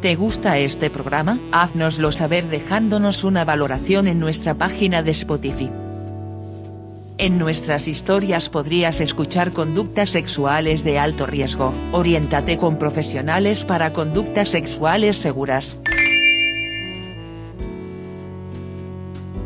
¿Te gusta este programa? Haznoslo saber dejándonos una valoración en nuestra página de Spotify. En nuestras historias podrías escuchar conductas sexuales de alto riesgo, oriéntate con profesionales para conductas sexuales seguras.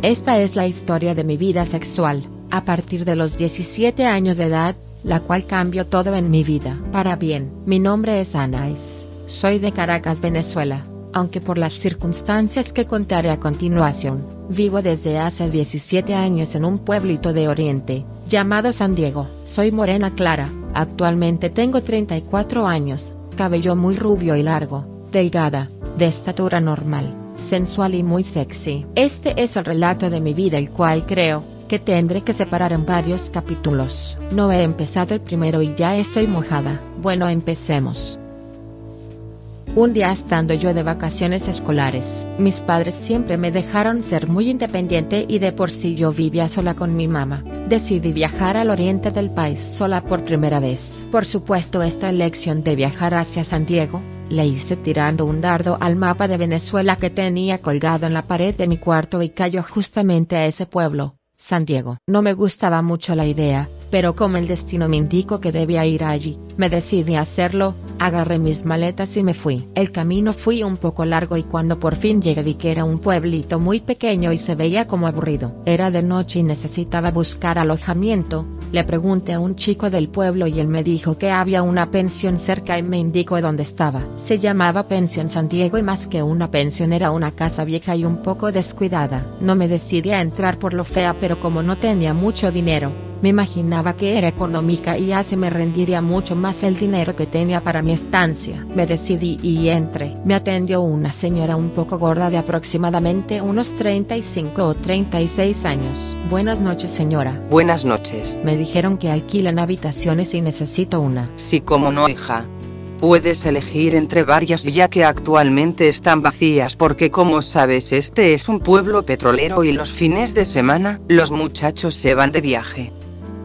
Esta es la historia de mi vida sexual, a partir de los 17 años de edad, la cual cambió todo en mi vida. Para bien, mi nombre es Anais. Soy de Caracas, Venezuela, aunque por las circunstancias que contaré a continuación, vivo desde hace 17 años en un pueblito de Oriente, llamado San Diego. Soy morena clara, actualmente tengo 34 años, cabello muy rubio y largo, delgada, de estatura normal, sensual y muy sexy. Este es el relato de mi vida el cual creo, que tendré que separar en varios capítulos. No he empezado el primero y ya estoy mojada. Bueno, empecemos. Un día estando yo de vacaciones escolares, mis padres siempre me dejaron ser muy independiente y de por sí yo vivía sola con mi mamá. Decidí viajar al oriente del país sola por primera vez. Por supuesto esta elección de viajar hacia San Diego, la hice tirando un dardo al mapa de Venezuela que tenía colgado en la pared de mi cuarto y cayó justamente a ese pueblo, San Diego. No me gustaba mucho la idea, pero como el destino me indicó que debía ir allí, me decidí a hacerlo, agarré mis maletas y me fui. El camino fue un poco largo y cuando por fin llegué vi que era un pueblito muy pequeño y se veía como aburrido. Era de noche y necesitaba buscar alojamiento, le pregunté a un chico del pueblo y él me dijo que había una pensión cerca y me indicó dónde estaba. Se llamaba Pensión San Diego y más que una pensión era una casa vieja y un poco descuidada. No me decidí a entrar por lo fea pero como no tenía mucho dinero, me imaginaba que era económica y así me rendiría mucho más el dinero que tenía para mi estancia. Me decidí y entré. Me atendió una señora un poco gorda de aproximadamente unos 35 o 36 años. Buenas noches señora. Buenas noches. Me dijeron que alquilan habitaciones y necesito una. Sí, como no, hija. Puedes elegir entre varias ya que actualmente están vacías porque como sabes este es un pueblo petrolero y los fines de semana, los muchachos se van de viaje.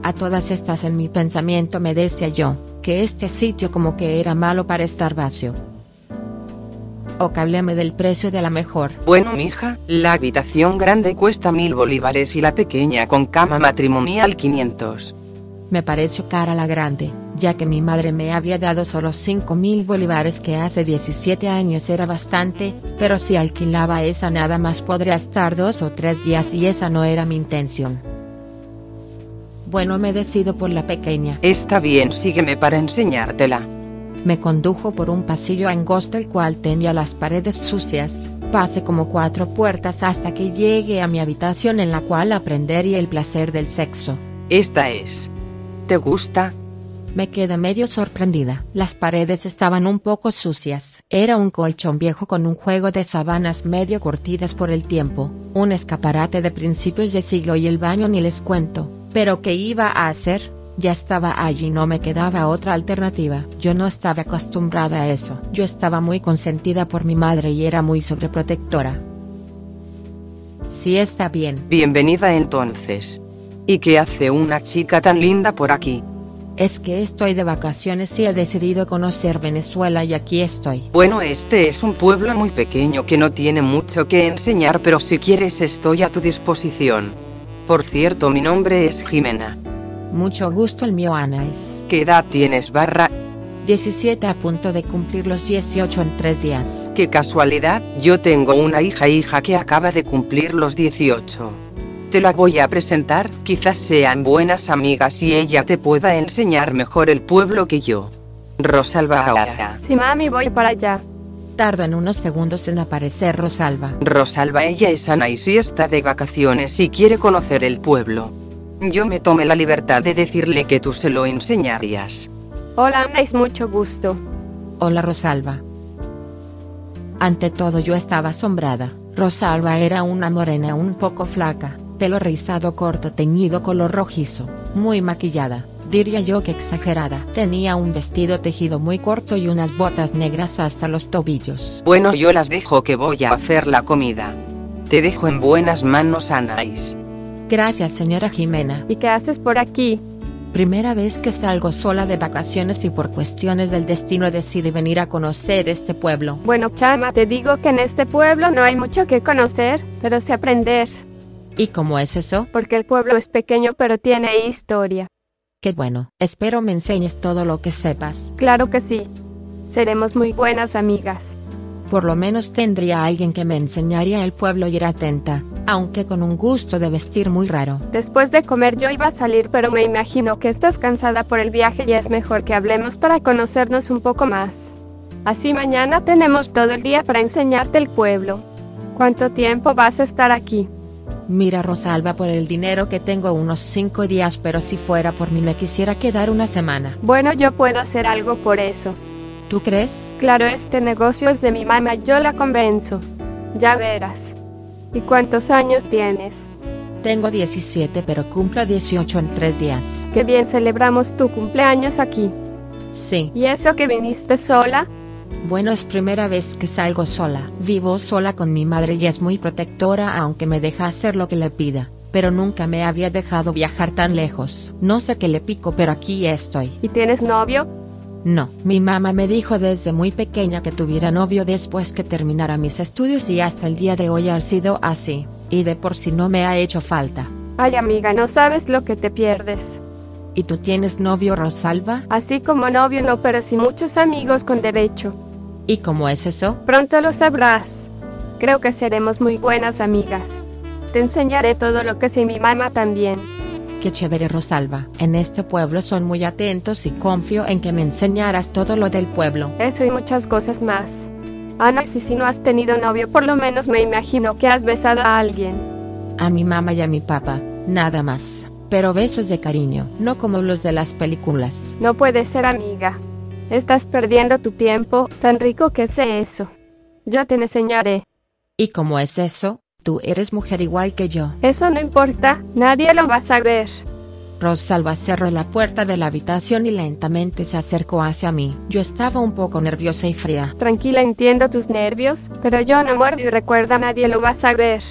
A todas estas en mi pensamiento me decía yo, que este sitio como que era malo para estar vacío. O que del precio de la mejor. Bueno, mija, la habitación grande cuesta mil bolívares y la pequeña con cama matrimonial 500. Me pareció cara la grande, ya que mi madre me había dado solo 5 mil bolívares que hace 17 años era bastante, pero si alquilaba esa nada más podría estar dos o tres días y esa no era mi intención. Bueno, me decido por la pequeña. Está bien, sígueme para enseñártela. Me condujo por un pasillo angosto el cual tenía las paredes sucias. Pasé como cuatro puertas hasta que llegué a mi habitación en la cual aprendería el placer del sexo. Esta es. ¿Te gusta? Me quedé medio sorprendida. Las paredes estaban un poco sucias. Era un colchón viejo con un juego de sábanas medio curtidas por el tiempo, un escaparate de principios de siglo y el baño ni les cuento. Pero ¿qué iba a hacer? Ya estaba allí, no me quedaba otra alternativa. Yo no estaba acostumbrada a eso. Yo estaba muy consentida por mi madre y era muy sobreprotectora. Sí está bien. Bienvenida entonces. ¿Y qué hace una chica tan linda por aquí? Es que estoy de vacaciones y he decidido conocer Venezuela y aquí estoy. Bueno, este es un pueblo muy pequeño que no tiene mucho que enseñar, pero si quieres estoy a tu disposición. Por cierto, mi nombre es Jimena. Mucho gusto el mío Anais. ¿Qué edad tienes, barra? 17 a punto de cumplir los 18 en tres días. Qué casualidad, yo tengo una hija hija que acaba de cumplir los 18. Te la voy a presentar, quizás sean buenas amigas y ella te pueda enseñar mejor el pueblo que yo. Rosalba ahora. Sí, mami, voy para allá. Tardo en unos segundos en aparecer Rosalba. Rosalba ella es Ana y si está de vacaciones y quiere conocer el pueblo. Yo me tomé la libertad de decirle que tú se lo enseñarías. Hola, Ana, es mucho gusto. Hola Rosalba. Ante todo yo estaba asombrada. Rosalba era una morena un poco flaca, pelo rizado corto teñido color rojizo, muy maquillada, diría yo que exagerada. Tenía un vestido tejido muy corto y unas botas negras hasta los tobillos. Bueno, yo las dejo que voy a hacer la comida. Te dejo en buenas manos, Anais. Gracias, señora Jimena. ¿Y qué haces por aquí? Primera vez que salgo sola de vacaciones y por cuestiones del destino decidí venir a conocer este pueblo. Bueno, chama, te digo que en este pueblo no hay mucho que conocer, pero sí aprender. ¿Y cómo es eso? Porque el pueblo es pequeño pero tiene historia. Qué bueno, espero me enseñes todo lo que sepas. Claro que sí. Seremos muy buenas amigas. Por lo menos tendría alguien que me enseñaría el pueblo y ir atenta, aunque con un gusto de vestir muy raro. Después de comer yo iba a salir, pero me imagino que estás cansada por el viaje y es mejor que hablemos para conocernos un poco más. Así mañana tenemos todo el día para enseñarte el pueblo. ¿Cuánto tiempo vas a estar aquí? Mira Rosalba, por el dinero que tengo unos cinco días, pero si fuera por mí me quisiera quedar una semana. Bueno, yo puedo hacer algo por eso. ¿Tú crees? Claro, este negocio es de mi mamá, yo la convenzo. Ya verás. ¿Y cuántos años tienes? Tengo 17, pero cumplo 18 en tres días. Qué bien celebramos tu cumpleaños aquí. Sí. ¿Y eso que viniste sola? Bueno, es primera vez que salgo sola. Vivo sola con mi madre y es muy protectora aunque me deja hacer lo que le pida. Pero nunca me había dejado viajar tan lejos. No sé qué le pico, pero aquí estoy. ¿Y tienes novio? No, mi mamá me dijo desde muy pequeña que tuviera novio después que terminara mis estudios y hasta el día de hoy ha sido así, y de por sí no me ha hecho falta. Ay amiga, no sabes lo que te pierdes. ¿Y tú tienes novio, Rosalba? Así como novio no, pero sí muchos amigos con derecho. ¿Y cómo es eso? Pronto lo sabrás. Creo que seremos muy buenas amigas. Te enseñaré todo lo que sé mi mamá también. Qué chévere Rosalba, en este pueblo son muy atentos y confío en que me enseñaras todo lo del pueblo. Eso y muchas cosas más. Ana, si, si no has tenido novio, por lo menos me imagino que has besado a alguien. A mi mamá y a mi papá, nada más. Pero besos de cariño, no como los de las películas. No puedes ser amiga. Estás perdiendo tu tiempo, tan rico que sé eso. Yo te enseñaré. ¿Y cómo es eso? Tú eres mujer igual que yo. Eso no importa, nadie lo va a saber. Rosalba cerró la puerta de la habitación y lentamente se acercó hacia mí. Yo estaba un poco nerviosa y fría. Tranquila, entiendo tus nervios, pero yo no muerdo y recuerda, nadie lo va a saber.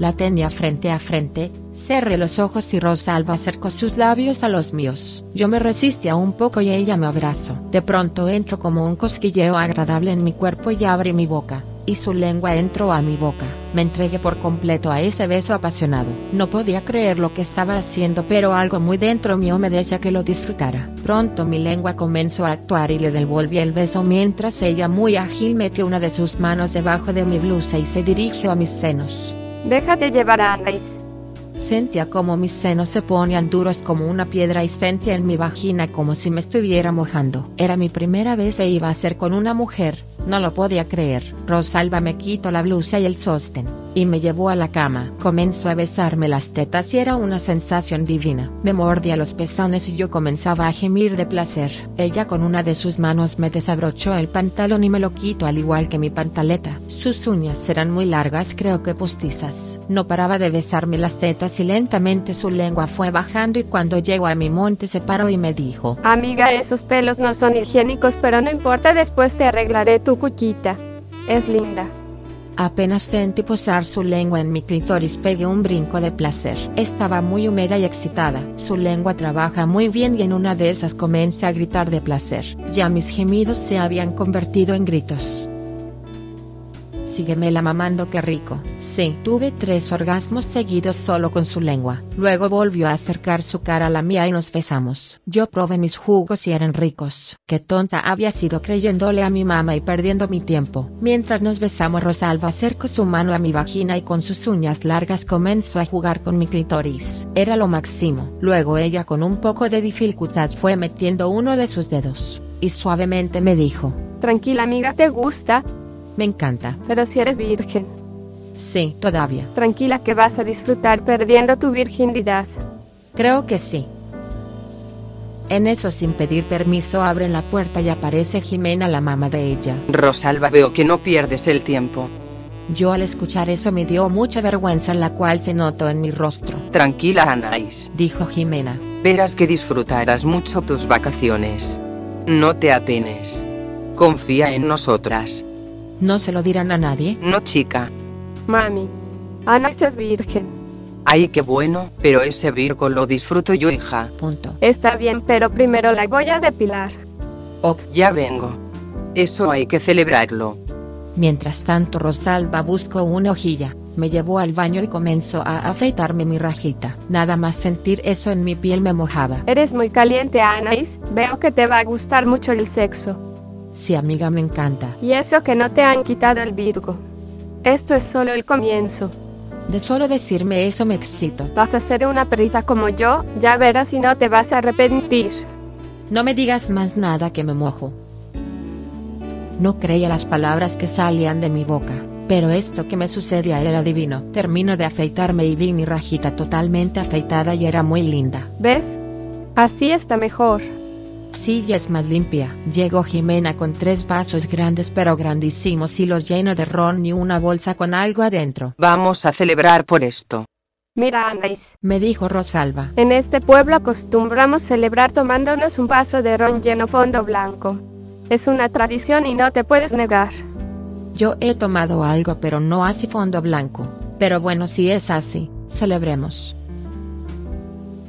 La tenía frente a frente, cerré los ojos y Rosalba acercó sus labios a los míos. Yo me resistía un poco y ella me abrazó. De pronto entró como un cosquilleo agradable en mi cuerpo y abrí mi boca y su lengua entró a mi boca. Me entregué por completo a ese beso apasionado. No podía creer lo que estaba haciendo, pero algo muy dentro mío me decía que lo disfrutara. Pronto mi lengua comenzó a actuar y le devolví el beso mientras ella muy ágil metió una de sus manos debajo de mi blusa y se dirigió a mis senos. Déjate llevar a Anais. Sentía como mis senos se ponían duros como una piedra y sentía en mi vagina como si me estuviera mojando. Era mi primera vez e iba a ser con una mujer, no lo podía creer. Rosalba me quitó la blusa y el sostén, y me llevó a la cama. Comenzó a besarme las tetas y era una sensación divina. Me mordía los pezones y yo comenzaba a gemir de placer. Ella con una de sus manos me desabrochó el pantalón y me lo quitó al igual que mi pantaleta. Sus uñas eran muy largas creo que postizas. No paraba de besarme las tetas y lentamente su lengua fue bajando y cuando llegó a mi monte se paró y me dijo. Amiga, esos pelos no son higiénicos, pero no importa, después te arreglaré tu cuchita. Es linda. Apenas sentí posar su lengua en mi clítoris pegué un brinco de placer. Estaba muy húmeda y excitada. Su lengua trabaja muy bien y en una de esas comencé a gritar de placer. Ya mis gemidos se habían convertido en gritos. Sígueme la mamando qué rico. Sí, tuve tres orgasmos seguidos solo con su lengua. Luego volvió a acercar su cara a la mía y nos besamos. Yo probé mis jugos y eran ricos. Qué tonta había sido creyéndole a mi mamá y perdiendo mi tiempo. Mientras nos besamos Rosalba acercó su mano a mi vagina y con sus uñas largas comenzó a jugar con mi clitoris. Era lo máximo. Luego ella con un poco de dificultad fue metiendo uno de sus dedos. Y suavemente me dijo. Tranquila amiga, ¿te gusta? Me encanta. Pero si eres virgen. Sí, todavía. Tranquila que vas a disfrutar perdiendo tu virginidad. Creo que sí. En eso sin pedir permiso abren la puerta y aparece Jimena la mamá de ella. Rosalba veo que no pierdes el tiempo. Yo al escuchar eso me dio mucha vergüenza la cual se notó en mi rostro. Tranquila Anais. Dijo Jimena. Verás que disfrutarás mucho tus vacaciones. No te apenes. Confía en nosotras. ¿No se lo dirán a nadie? No chica. Mami. Anais es virgen. Ay, qué bueno, pero ese Virgo lo disfruto yo, hija. Punto. Está bien, pero primero la voy a depilar. Ok. Ya vengo. Eso hay que celebrarlo. Mientras tanto Rosalba buscó una hojilla, me llevó al baño y comenzó a afeitarme mi rajita. Nada más sentir eso en mi piel me mojaba. Eres muy caliente, Anais. Veo que te va a gustar mucho el sexo. Sí amiga me encanta. Y eso que no te han quitado el Virgo. Esto es solo el comienzo. De solo decirme eso me excito. Vas a ser una perrita como yo, ya verás y no te vas a arrepentir. No me digas más nada que me mojo. No creía las palabras que salían de mi boca, pero esto que me sucedía era divino. Termino de afeitarme y vi mi rajita totalmente afeitada y era muy linda. ¿Ves? Así está mejor. Sí, ya es más limpia. Llegó Jimena con tres vasos grandes pero grandísimos y los lleno de ron y una bolsa con algo adentro. Vamos a celebrar por esto. Mira, Anais. Me dijo Rosalba. En este pueblo acostumbramos celebrar tomándonos un vaso de ron lleno fondo blanco. Es una tradición y no te puedes negar. Yo he tomado algo pero no así fondo blanco. Pero bueno, si es así, celebremos.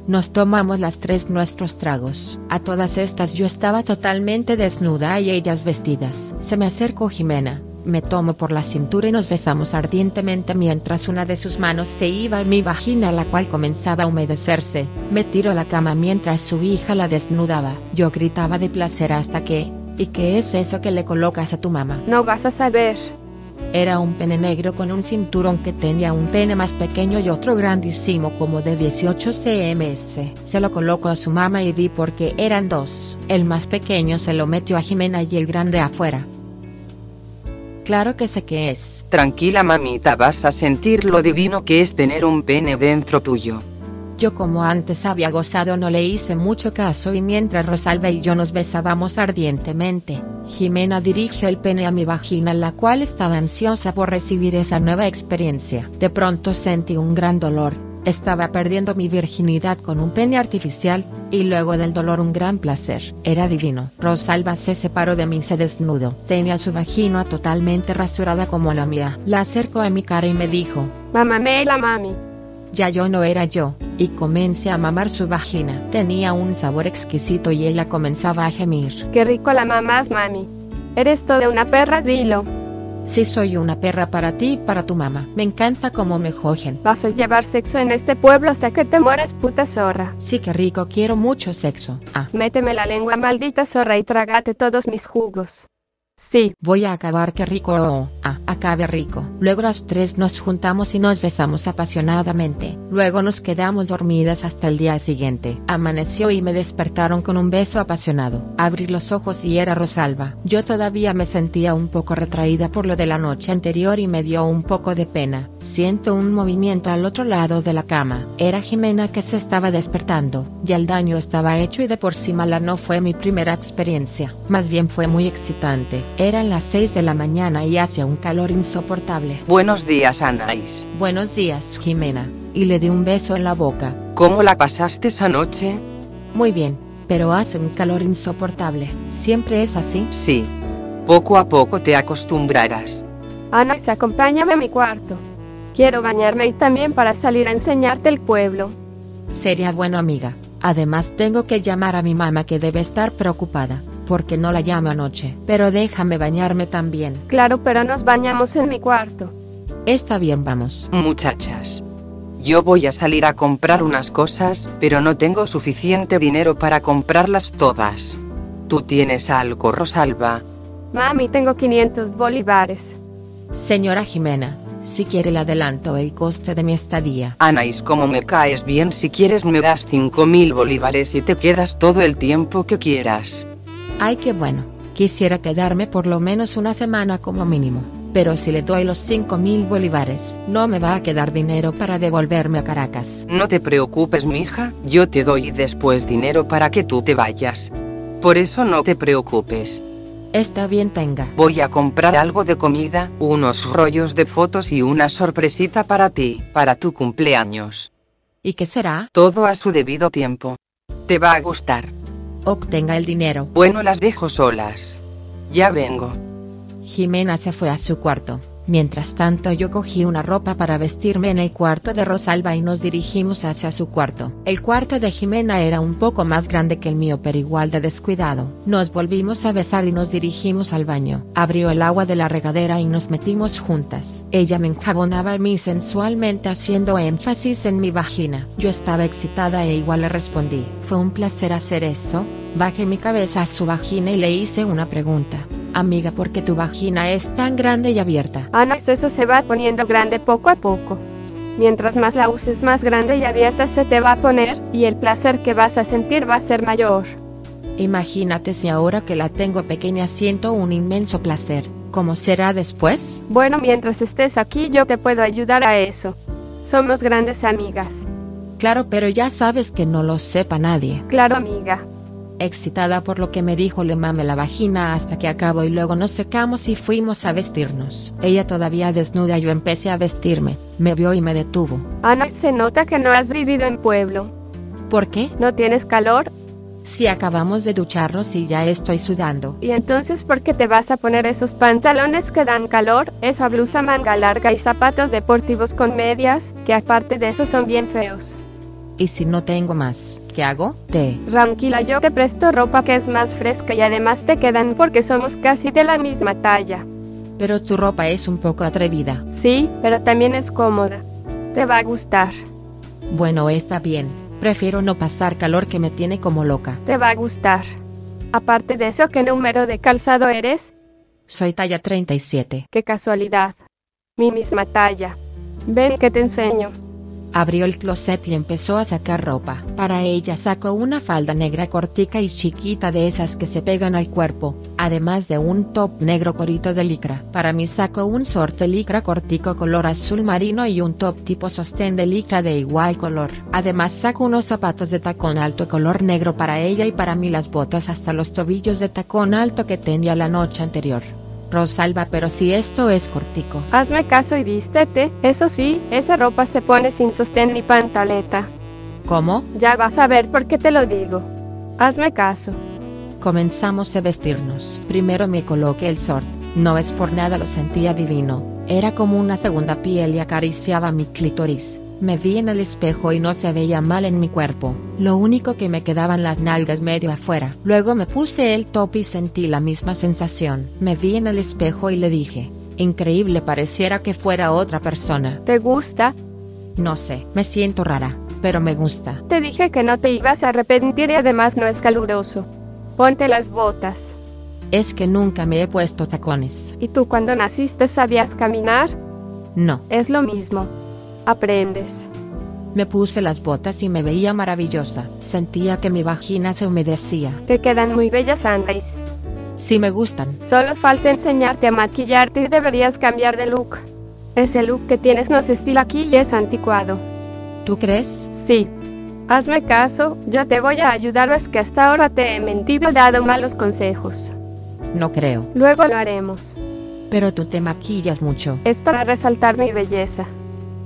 Nos tomamos las tres nuestros tragos. A todas estas yo estaba totalmente desnuda y ellas vestidas. Se me acercó Jimena, me tomo por la cintura y nos besamos ardientemente mientras una de sus manos se iba a mi vagina la cual comenzaba a humedecerse. Me tiro a la cama mientras su hija la desnudaba. Yo gritaba de placer hasta que, ¿y qué es eso que le colocas a tu mamá? No vas a saber. Era un pene negro con un cinturón que tenía un pene más pequeño y otro grandísimo como de 18 cms. Se lo colocó a su mamá y vi porque eran dos. El más pequeño se lo metió a Jimena y el grande afuera. Claro que sé qué es. Tranquila mamita, vas a sentir lo divino que es tener un pene dentro tuyo. Yo como antes había gozado no le hice mucho caso y mientras Rosalba y yo nos besábamos ardientemente, Jimena dirigió el pene a mi vagina la cual estaba ansiosa por recibir esa nueva experiencia. De pronto sentí un gran dolor, estaba perdiendo mi virginidad con un pene artificial, y luego del dolor un gran placer. Era divino. Rosalba se separó de mí y se desnudó. Tenía su vagina totalmente rasurada como la mía. La acercó a mi cara y me dijo, Mamá la mami. Ya yo no era yo, y comencé a mamar su vagina. Tenía un sabor exquisito y ella comenzaba a gemir. Qué rico la mamás, mami. Eres toda una perra, dilo. Sí soy una perra para ti y para tu mamá. Me encanta cómo me jogen. Vas a llevar sexo en este pueblo hasta que te mueras, puta zorra. Sí que rico, quiero mucho sexo. Ah, Méteme la lengua, maldita zorra, y trágate todos mis jugos. Sí, voy a acabar que rico. Oh, ah, acabe rico. Luego las tres nos juntamos y nos besamos apasionadamente. Luego nos quedamos dormidas hasta el día siguiente. Amaneció y me despertaron con un beso apasionado. Abrí los ojos y era Rosalba. Yo todavía me sentía un poco retraída por lo de la noche anterior y me dio un poco de pena. Siento un movimiento al otro lado de la cama. Era Jimena que se estaba despertando. Ya el daño estaba hecho y de por sí mala no fue mi primera experiencia. Más bien fue muy excitante. Eran las 6 de la mañana y hacía un calor insoportable. Buenos días, Anais. Buenos días, Jimena. Y le di un beso en la boca. ¿Cómo la pasaste esa noche? Muy bien, pero hace un calor insoportable. ¿Siempre es así? Sí. Poco a poco te acostumbrarás. Anais, acompáñame a mi cuarto. Quiero bañarme y también para salir a enseñarte el pueblo. Sería bueno, amiga. Además tengo que llamar a mi mamá que debe estar preocupada, porque no la llamo anoche. Pero déjame bañarme también. Claro, pero nos bañamos en mi cuarto. Está bien, vamos. Muchachas. Yo voy a salir a comprar unas cosas, pero no tengo suficiente dinero para comprarlas todas. ¿Tú tienes algo, Rosalba? Mami, tengo 500 bolívares. Señora Jimena, si quiere le adelanto el coste de mi estadía. Anais, como me caes bien, si quieres me das 5000 bolívares y te quedas todo el tiempo que quieras. Ay, qué bueno. Quisiera quedarme por lo menos una semana como mínimo. Pero si le doy los 5 mil bolívares, no me va a quedar dinero para devolverme a Caracas. No te preocupes, mi hija, yo te doy después dinero para que tú te vayas. Por eso no te preocupes. Está bien, tenga. Voy a comprar algo de comida, unos rollos de fotos y una sorpresita para ti, para tu cumpleaños. ¿Y qué será? Todo a su debido tiempo. Te va a gustar. Obtenga el dinero. Bueno, las dejo solas. Ya vengo. Jimena se fue a su cuarto. Mientras tanto yo cogí una ropa para vestirme en el cuarto de Rosalba y nos dirigimos hacia su cuarto. El cuarto de Jimena era un poco más grande que el mío pero igual de descuidado. Nos volvimos a besar y nos dirigimos al baño. Abrió el agua de la regadera y nos metimos juntas. Ella me enjabonaba a mí sensualmente haciendo énfasis en mi vagina. Yo estaba excitada e igual le respondí. Fue un placer hacer eso. Bajé mi cabeza a su vagina y le hice una pregunta. Amiga, ¿por qué tu vagina es tan grande y abierta? Ah, no, eso se va poniendo grande poco a poco. Mientras más la uses más grande y abierta se te va a poner, y el placer que vas a sentir va a ser mayor. Imagínate si ahora que la tengo pequeña siento un inmenso placer. ¿Cómo será después? Bueno, mientras estés aquí yo te puedo ayudar a eso. Somos grandes amigas. Claro, pero ya sabes que no lo sepa nadie. Claro, amiga. Excitada por lo que me dijo le mame la vagina hasta que acabó y luego nos secamos y fuimos a vestirnos. Ella todavía desnuda yo empecé a vestirme, me vio y me detuvo. Ana, se nota que no has vivido en pueblo. ¿Por qué? ¿No tienes calor? Si acabamos de ducharnos y ya estoy sudando. ¿Y entonces por qué te vas a poner esos pantalones que dan calor, esa blusa manga larga y zapatos deportivos con medias, que aparte de eso son bien feos? ¿Y si no tengo más, qué hago? Te. Tranquila, yo te presto ropa que es más fresca y además te quedan porque somos casi de la misma talla. Pero tu ropa es un poco atrevida. Sí, pero también es cómoda. Te va a gustar. Bueno, está bien. Prefiero no pasar calor que me tiene como loca. Te va a gustar. Aparte de eso, ¿qué número de calzado eres? Soy talla 37. Qué casualidad. Mi misma talla. Ven que te enseño. Abrió el closet y empezó a sacar ropa. Para ella sacó una falda negra cortica y chiquita de esas que se pegan al cuerpo, además de un top negro corito de licra. Para mí sacó un short de licra cortico color azul marino y un top tipo sostén de licra de igual color. Además sacó unos zapatos de tacón alto color negro para ella y para mí las botas hasta los tobillos de tacón alto que tenía la noche anterior. Rosalba, pero si esto es cortico. Hazme caso y vístete. Eso sí, esa ropa se pone sin sostén ni pantaleta. ¿Cómo? Ya vas a ver por qué te lo digo. Hazme caso. Comenzamos a vestirnos. Primero me coloqué el short. No es por nada lo sentía divino. Era como una segunda piel y acariciaba mi clítoris. Me vi en el espejo y no se veía mal en mi cuerpo, lo único que me quedaban las nalgas medio afuera. Luego me puse el top y sentí la misma sensación. Me vi en el espejo y le dije, increíble pareciera que fuera otra persona. ¿Te gusta? No sé, me siento rara, pero me gusta. Te dije que no te ibas a arrepentir y además no es caluroso. Ponte las botas. Es que nunca me he puesto tacones. ¿Y tú cuando naciste sabías caminar? No. Es lo mismo aprendes. Me puse las botas y me veía maravillosa. Sentía que mi vagina se humedecía. Te quedan muy bellas, Andais. Sí me gustan. Solo falta enseñarte a maquillarte y deberías cambiar de look. Ese look que tienes no se estila aquí y es anticuado. ¿Tú crees? Sí. Hazme caso, yo te voy a ayudar, es que hasta ahora te he mentido y dado malos consejos. No creo. Luego lo haremos. Pero tú te maquillas mucho. Es para resaltar mi belleza.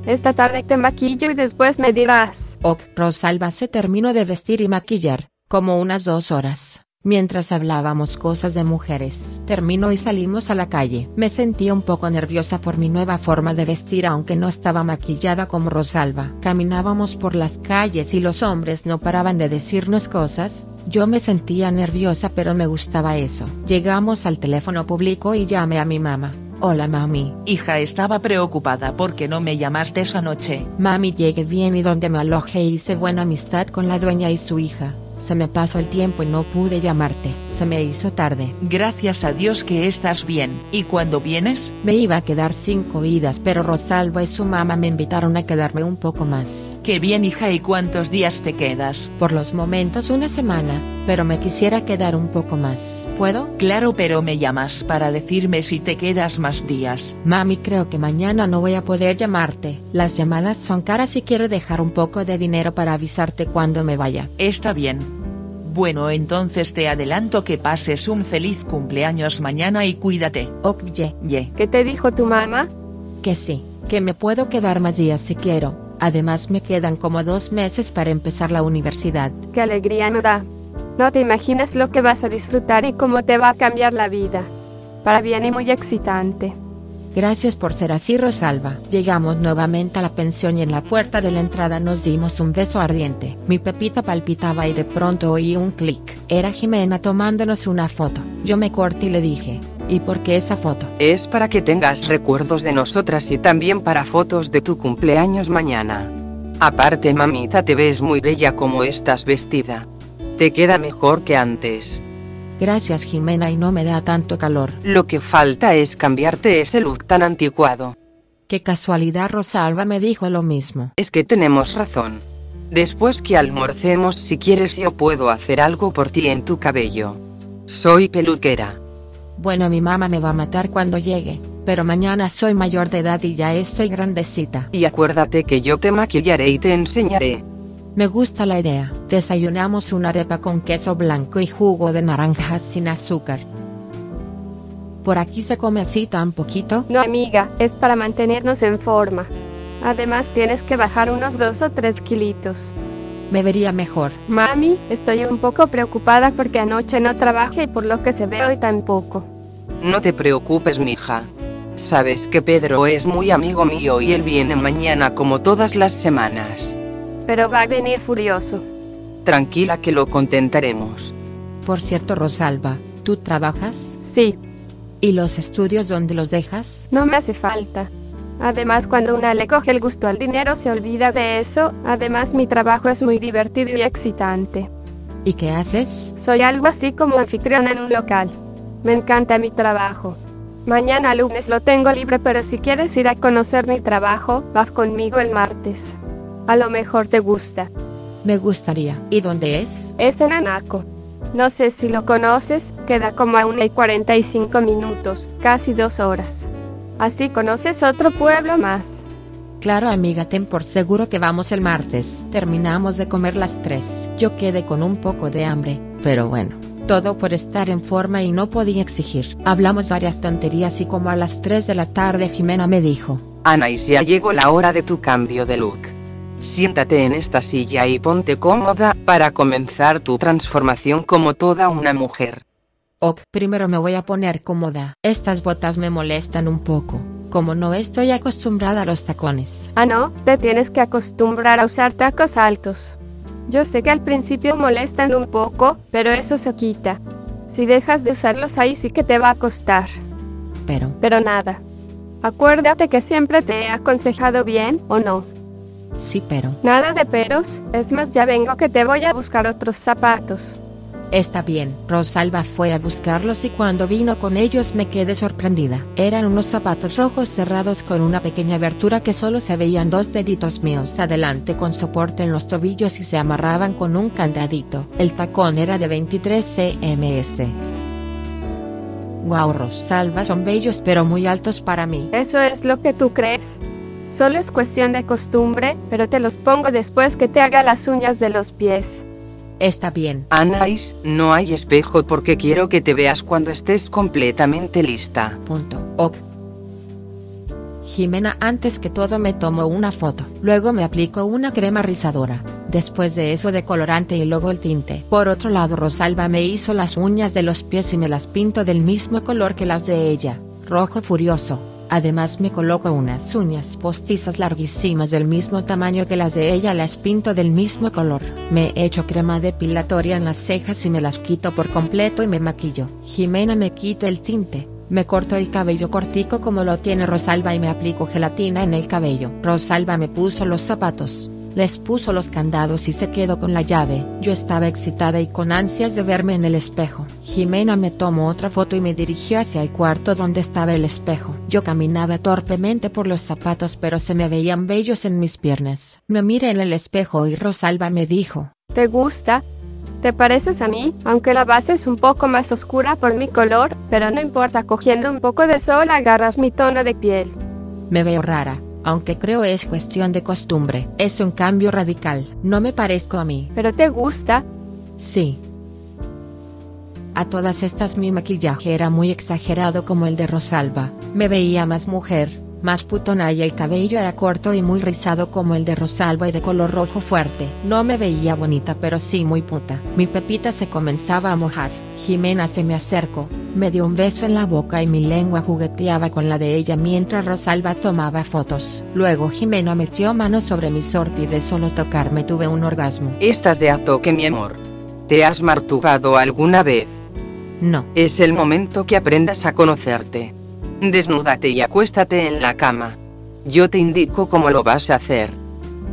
Esta tarde te maquillo y después me dirás. Ok, Rosalba se terminó de vestir y maquillar, como unas dos horas. Mientras hablábamos cosas de mujeres, terminó y salimos a la calle. Me sentía un poco nerviosa por mi nueva forma de vestir aunque no estaba maquillada como Rosalba. Caminábamos por las calles y los hombres no paraban de decirnos cosas, yo me sentía nerviosa pero me gustaba eso. Llegamos al teléfono público y llamé a mi mamá. Hola mami. Hija estaba preocupada porque no me llamaste esa noche. Mami llegué bien y donde me alojé hice buena amistad con la dueña y su hija. Se me pasó el tiempo y no pude llamarte. Se me hizo tarde. Gracias a Dios que estás bien. ¿Y cuando vienes? Me iba a quedar cinco vidas pero Rosalba y su mamá me invitaron a quedarme un poco más. Qué bien hija y cuántos días te quedas. Por los momentos una semana. pero me quisiera quedar un poco más. ¿Puedo? Claro, pero me llamas para decirme si te quedas más días. Mami, creo que mañana no voy a poder llamarte. Las llamadas son caras y quiero dejar un poco de dinero para avisarte cuando me vaya. Está bien. Bueno, entonces te adelanto que pases un feliz cumpleaños mañana y cuídate. Ok, ye. Ye. ¿Qué te dijo tu mamá? Que sí, que me puedo quedar más días si quiero. Además me quedan como dos meses para empezar la universidad. Qué alegría me da. No te imaginas lo que vas a disfrutar y cómo te va a cambiar la vida. Para bien y muy excitante. Gracias por ser así Rosalba. Llegamos nuevamente a la pensión y en la puerta de la entrada nos dimos un beso ardiente. Mi pepita palpitaba y de pronto oí un clic. Era Jimena tomándonos una foto. Yo me corté y le dije, ¿y por qué esa foto? Es para que tengas recuerdos de nosotras y también para fotos de tu cumpleaños mañana. Aparte mamita te ves muy bella como estás vestida. Te queda mejor que antes. Gracias Jimena y no me da tanto calor. Lo que falta es cambiarte ese look tan anticuado. Qué casualidad Rosalba me dijo lo mismo. Es que tenemos razón. Después que almorcemos si quieres yo puedo hacer algo por ti en tu cabello. Soy peluquera. Bueno mi mamá me va a matar cuando llegue, pero mañana soy mayor de edad y ya estoy grandecita. Y acuérdate que yo te maquillaré y te enseñaré. Me gusta la idea. Desayunamos una arepa con queso blanco y jugo de naranjas sin azúcar. ¿Por aquí se come así tan poquito? No amiga, es para mantenernos en forma. Además tienes que bajar unos dos o tres kilitos. Me vería mejor. Mami, estoy un poco preocupada porque anoche no trabajé y por lo que se ve hoy tampoco. No te preocupes, mija. Sabes que Pedro es muy amigo mío y él viene mañana como todas las semanas. Pero va a venir furioso. Tranquila que lo contentaremos. Por cierto Rosalba, ¿tú trabajas? Sí, ¿Y los estudios dónde los dejas? no me hace falta. Además, cuando una le coge el gusto al dinero se olvida de eso. Además, mi trabajo es muy divertido y excitante. ¿Y qué haces? Soy algo así como anfitriona en un local. Me encanta mi trabajo. Mañana lunes lo tengo libre, pero si quieres ir a conocer mi trabajo, vas conmigo el martes. A lo mejor te gusta. Me gustaría. ¿Y dónde es? Es en Anaco. No sé si lo conoces, queda como a una y 45 minutos, casi dos horas. Así conoces otro pueblo más. Claro amiga, ten por seguro que vamos el martes. Terminamos de comer las tres. Yo quedé con un poco de hambre, pero bueno. Todo por estar en forma y no podía exigir. Hablamos varias tonterías y como a las 3 de la tarde Jimena me dijo, Ana, y ya llegó la hora de tu cambio de look. Siéntate en esta silla y ponte cómoda para comenzar tu transformación como toda una mujer. Ok, primero me voy a poner cómoda. Estas botas me molestan un poco. Como no estoy acostumbrada a los tacones. Ah, no, te tienes que acostumbrar a usar tacos altos. Yo sé que al principio molestan un poco, pero eso se quita. Si dejas de usarlos ahí sí que te va a costar. Pero, Pero nada. Acuérdate que siempre te he aconsejado bien, ¿o no? Sí pero. Nada de peros, es más ya vengo que te voy a buscar otros zapatos. Está bien. Rosalba fue a buscarlos y cuando vino con ellos me quedé sorprendida. Eran unos zapatos rojos cerrados con una pequeña abertura que solo se veían dos deditos míos adelante con soporte en los tobillos y se amarraban con un candadito. El tacón era de 23 cms. Wow, Rosalba son bellos pero muy altos para mí. Eso es lo que tú crees. Solo es cuestión de costumbre, pero te los pongo después que te haga las uñas de los pies. Está bien. Anais, no hay espejo porque quiero que te veas cuando estés completamente lista. Punto. Ok. Jimena antes que todo me tomó una foto, luego me aplicó una crema rizadora, después de eso decolorante y luego el tinte. Por otro lado Rosalba me hizo las uñas de los pies y me las pinto del mismo color que las de ella, rojo furioso. Además me coloco unas uñas postizas larguísimas del mismo tamaño que las de ella las pinto del mismo color. Me echo crema depilatoria en las cejas y me las quito por completo y me maquillo. Jimena me quito el tinte. Me corto el cabello cortico como lo tiene Rosalba y me aplico gelatina en el cabello. Rosalba me puso los zapatos, les puso los candados y se quedó con la llave. Yo estaba excitada y con ansias de verme en el espejo. Jimena me tomó otra foto y me dirigió hacia el cuarto donde estaba el espejo. Yo caminaba torpemente por los zapatos pero se me veían bellos en mis piernas. Me miré en el espejo y Rosalba me dijo, ¿Te gusta? Te pareces a mí, aunque la base es un poco más oscura por mi color, pero no importa, cogiendo un poco de sol agarras mi tono de piel. Me veo rara, aunque creo es cuestión de costumbre. Es un cambio radical. No me parezco a mí. ¿Pero te gusta? Sí. A todas estas mi maquillaje era muy exagerado como el de Rosalba. Me veía más mujer, más putona y el cabello era corto y muy rizado como el de Rosalba y de color rojo fuerte. No me veía bonita pero sí muy puta. Mi pepita se comenzaba a mojar. Jimena se me acercó, me dio un beso en la boca y mi lengua jugueteaba con la de ella mientras Rosalba tomaba fotos. Luego Jimena metió mano sobre mi sorte y de solo tocarme tuve un orgasmo. Estás de a toque mi amor. ¿Te has martubado alguna vez? No. Es el momento que aprendas a conocerte. Desnúdate y acuéstate en la cama. Yo te indico cómo lo vas a hacer.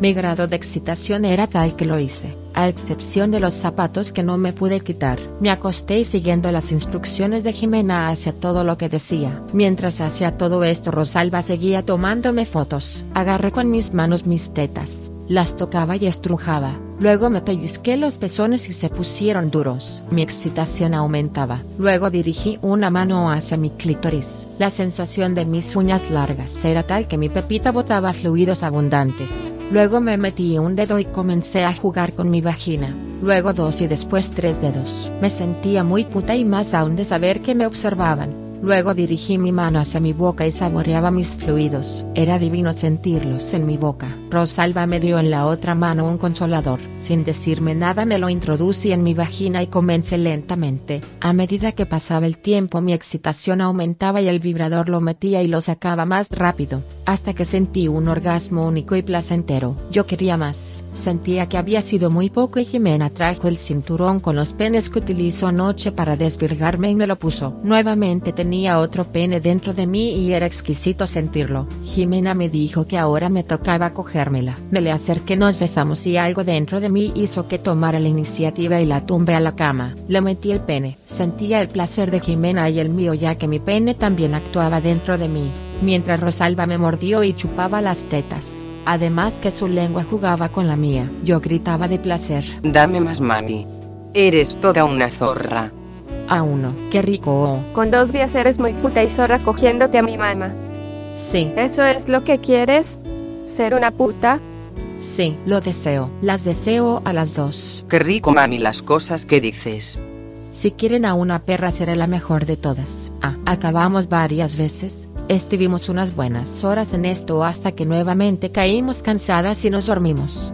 Mi grado de excitación era tal que lo hice, a excepción de los zapatos que no me pude quitar. Me acosté siguiendo las instrucciones de Jimena hacia todo lo que decía. Mientras hacía todo esto Rosalba seguía tomándome fotos. Agarré con mis manos mis tetas, las tocaba y estrujaba. Luego me pellizqué los pezones y se pusieron duros. Mi excitación aumentaba. Luego dirigí una mano hacia mi clítoris. La sensación de mis uñas largas era tal que mi pepita botaba fluidos abundantes. Luego me metí un dedo y comencé a jugar con mi vagina. Luego dos y después tres dedos. Me sentía muy puta y más aún de saber que me observaban. Luego dirigí mi mano hacia mi boca y saboreaba mis fluidos. Era divino sentirlos en mi boca. Rosalba me dio en la otra mano un consolador. Sin decirme nada me lo introducí en mi vagina y comencé lentamente. A medida que pasaba el tiempo mi excitación aumentaba y el vibrador lo metía y lo sacaba más rápido, hasta que sentí un orgasmo único y placentero. Yo quería más. Sentía que había sido muy poco y Jimena trajo el cinturón con los penes que utilizó anoche para desvirgarme y me lo puso. Nuevamente tenía tenía otro pene dentro de mí y era exquisito sentirlo. Jimena me dijo que ahora me tocaba cogérmela. Me le acerqué, nos besamos y algo dentro de mí hizo que tomara la iniciativa y la tumbé a la cama. Le metí el pene. Sentía el placer de Jimena y el mío ya que mi pene también actuaba dentro de mí, mientras Rosalba me mordió y chupaba las tetas. Además que su lengua jugaba con la mía. Yo gritaba de placer. Dame más mami. Eres toda una zorra. A uno, qué rico. Con dos días eres muy puta y zorra cogiéndote a mi mamá. Sí, ¿Eso es lo que quieres? ¿Ser una puta? sí, lo deseo. Las deseo a las dos. Qué rico mami las cosas que dices. Si quieren a una perra será la mejor de todas. Ah, acabamos varias veces. Estuvimos unas buenas horas en esto hasta que nuevamente caímos cansadas y nos dormimos.